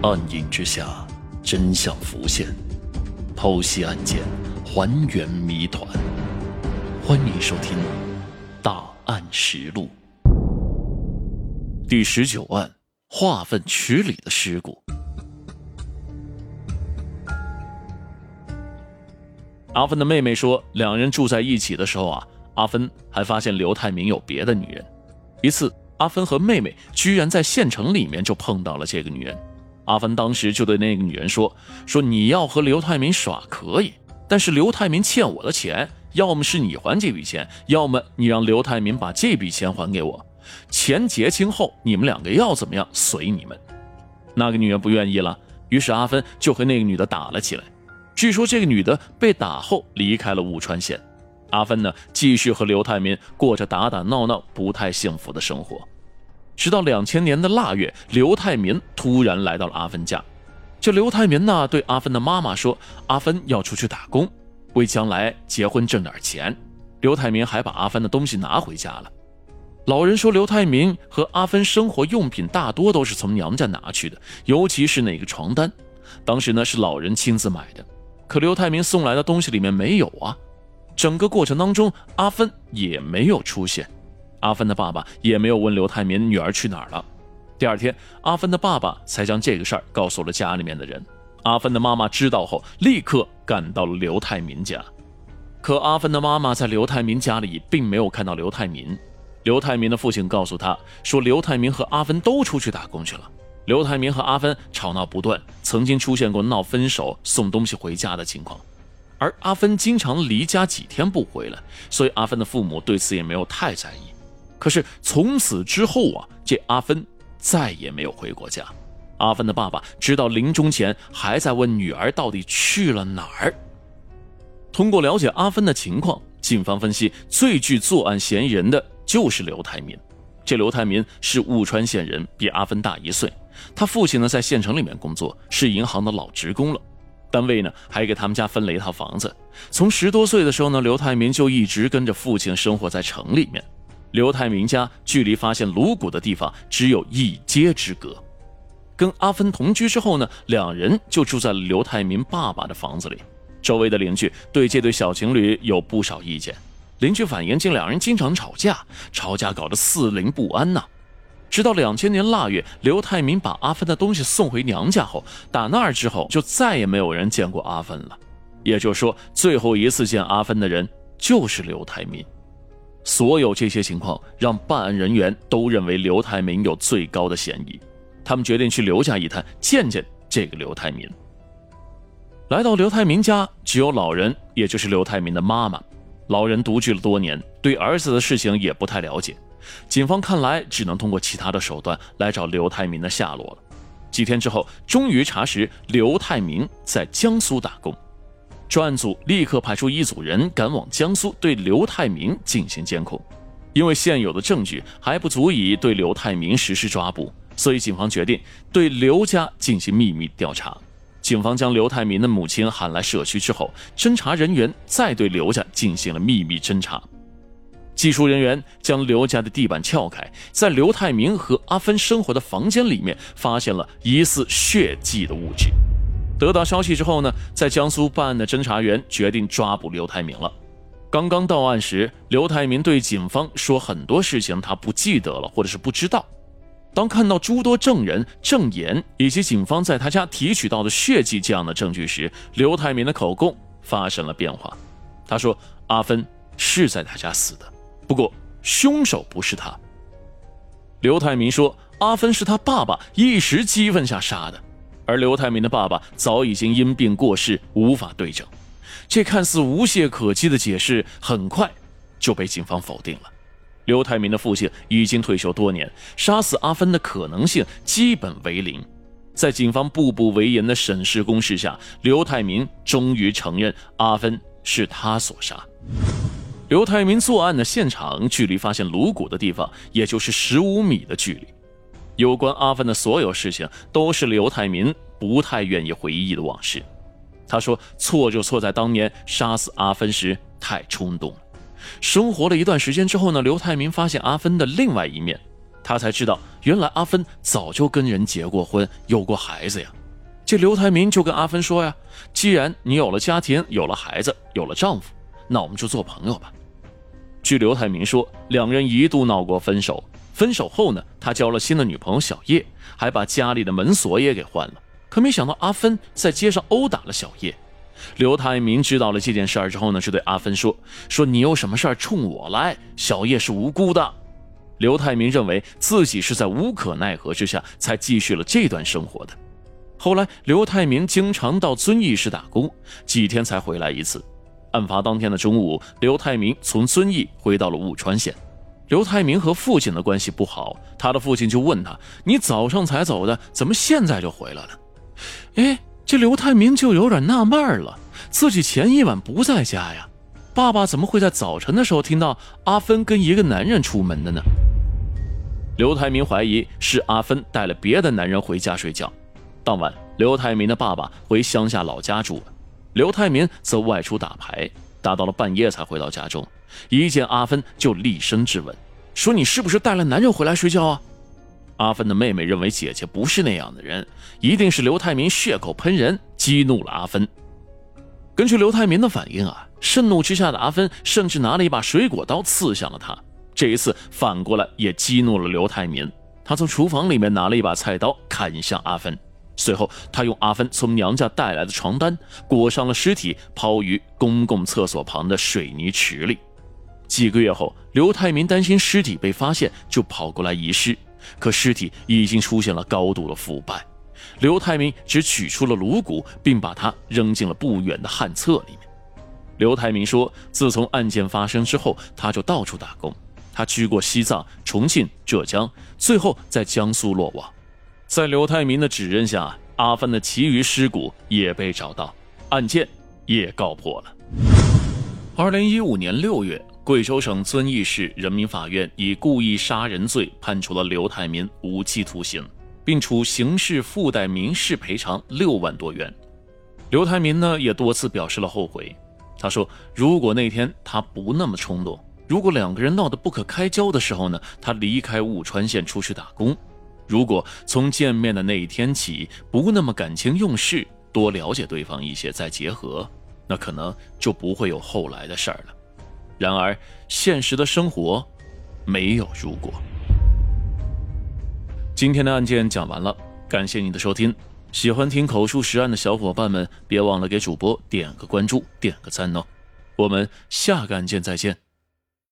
暗影之下，真相浮现，剖析案件，还原谜团。欢迎收听《大案实录》第十九案：化粪池里的尸骨。阿芬的妹妹说，两人住在一起的时候啊，阿芬还发现刘泰明有别的女人。一次，阿芬和妹妹居然在县城里面就碰到了这个女人。阿芬当时就对那个女人说：“说你要和刘泰明耍可以，但是刘泰明欠我的钱，要么是你还这笔钱，要么你让刘泰明把这笔钱还给我。钱结清后，你们两个要怎么样随你们。”那个女人不愿意了，于是阿芬就和那个女的打了起来。据说这个女的被打后离开了武川县，阿芬呢继续和刘泰民过着打打闹闹、不太幸福的生活。直到两千年的腊月，刘泰民突然来到了阿芬家。这刘泰民呢对阿芬的妈妈说：“阿芬要出去打工，为将来结婚挣点钱。”刘泰民还把阿芬的东西拿回家了。老人说，刘泰民和阿芬生活用品大多都是从娘家拿去的，尤其是那个床单，当时呢是老人亲自买的。可刘泰明送来的东西里面没有啊，整个过程当中，阿芬也没有出现，阿芬的爸爸也没有问刘泰明女儿去哪儿了。第二天，阿芬的爸爸才将这个事儿告诉了家里面的人。阿芬的妈妈知道后，立刻赶到了刘泰民家。可阿芬的妈妈在刘泰民家里并没有看到刘泰民。刘泰民的父亲告诉他说，刘泰民和阿芬都出去打工去了。刘泰明和阿芬吵闹不断，曾经出现过闹分手、送东西回家的情况，而阿芬经常离家几天不回来，所以阿芬的父母对此也没有太在意。可是从此之后啊，这阿芬再也没有回过家。阿芬的爸爸直到临终前还在问女儿到底去了哪儿。通过了解阿芬的情况，警方分析最具作案嫌疑人的就是刘泰民。这刘泰民是务川县人，比阿芬大一岁。他父亲呢，在县城里面工作，是银行的老职工了。单位呢，还给他们家分了一套房子。从十多岁的时候呢，刘泰明就一直跟着父亲生活在城里面。刘泰明家距离发现颅骨的地方只有一街之隔。跟阿芬同居之后呢，两人就住在了刘泰明爸爸的房子里。周围的邻居对这对小情侣有不少意见。邻居反映，这两人经常吵架，吵架搞得四邻不安呐。直到两千年腊月，刘泰明把阿芬的东西送回娘家后，打那儿之后就再也没有人见过阿芬了。也就是说，最后一次见阿芬的人就是刘泰明。所有这些情况让办案人员都认为刘泰民有最高的嫌疑。他们决定去刘家一探，见见这个刘泰民。来到刘泰民家，只有老人，也就是刘泰民的妈妈。老人独居了多年，对儿子的事情也不太了解。警方看来只能通过其他的手段来找刘泰民的下落了。几天之后，终于查实刘泰民在江苏打工，专案组立刻派出一组人赶往江苏，对刘泰民进行监控。因为现有的证据还不足以对刘泰民实施抓捕，所以警方决定对刘家进行秘密调查。警方将刘泰民的母亲喊来社区之后，侦查人员再对刘家进行了秘密侦查。技术人员将刘家的地板撬开，在刘泰明和阿芬生活的房间里面发现了疑似血迹的物质。得到消息之后呢，在江苏办案的侦查员决定抓捕刘泰明了。刚刚到案时，刘泰明对警方说很多事情他不记得了，或者是不知道。当看到诸多证人证言以及警方在他家提取到的血迹这样的证据时，刘泰明的口供发生了变化。他说：“阿芬是在他家死的。”不过，凶手不是他。刘泰明说，阿芬是他爸爸一时激愤下杀的，而刘泰民的爸爸早已经因病过世，无法对证。这看似无懈可击的解释，很快就被警方否定了。刘泰民的父亲已经退休多年，杀死阿芬的可能性基本为零。在警方步步为营的审视攻势下，刘泰民终于承认阿芬是他所杀。刘泰民作案的现场距离发现颅骨的地方，也就是十五米的距离。有关阿芬的所有事情，都是刘泰民不太愿意回忆的往事。他说：“错就错在当年杀死阿芬时太冲动了。”生活了一段时间之后呢，刘泰民发现阿芬的另外一面，他才知道原来阿芬早就跟人结过婚，有过孩子呀。这刘台明就跟阿芬说呀：“既然你有了家庭，有了孩子，有了丈夫，那我们就做朋友吧。”据刘台明说，两人一度闹过分手。分手后呢，他交了新的女朋友小叶，还把家里的门锁也给换了。可没想到阿芬在街上殴打了小叶。刘泰明知道了这件事儿之后呢，就对阿芬说：“说你有什么事儿冲我来，小叶是无辜的。”刘泰明认为自己是在无可奈何之下才继续了这段生活的。后来，刘泰明经常到遵义市打工，几天才回来一次。案发当天的中午，刘泰明从遵义回到了武川县。刘泰明和父亲的关系不好，他的父亲就问他：“你早上才走的，怎么现在就回来了？”哎。这刘泰明就有点纳闷了，自己前一晚不在家呀，爸爸怎么会在早晨的时候听到阿芬跟一个男人出门的呢？刘泰明怀疑是阿芬带了别的男人回家睡觉。当晚，刘泰明的爸爸回乡下老家住了，刘泰明则外出打牌，打到了半夜才回到家中。一见阿芬就厉声质问，说：“你是不是带了男人回来睡觉啊？”阿芬的妹妹认为姐姐不是那样的人，一定是刘泰民血口喷人，激怒了阿芬。根据刘泰民的反应啊，盛怒之下的阿芬甚至拿了一把水果刀刺向了他。这一次反过来也激怒了刘泰民，他从厨房里面拿了一把菜刀砍向阿芬。随后，他用阿芬从娘家带来的床单裹上了尸体，抛于公共厕所旁的水泥池里。几个月后，刘泰民担心尸体被发现，就跑过来遗失。可尸体已经出现了高度的腐败，刘泰明只取出了颅骨，并把它扔进了不远的旱厕里面。刘泰明说，自从案件发生之后，他就到处打工，他去过西藏、重庆、浙江，最后在江苏落网。在刘泰明的指认下，阿芬的其余尸骨也被找到，案件也告破了。二零一五年六月。贵州省遵义市人民法院以故意杀人罪判处了刘泰民无期徒刑，并处刑事附带民事赔偿六万多元。刘泰民呢也多次表示了后悔。他说：“如果那天他不那么冲动，如果两个人闹得不可开交的时候呢，他离开武川县出去打工，如果从见面的那一天起不那么感情用事，多了解对方一些再结合，那可能就不会有后来的事儿了。”然而，现实的生活没有如果。今天的案件讲完了，感谢你的收听。喜欢听口述实案的小伙伴们，别忘了给主播点个关注，点个赞哦。我们下个案件再见。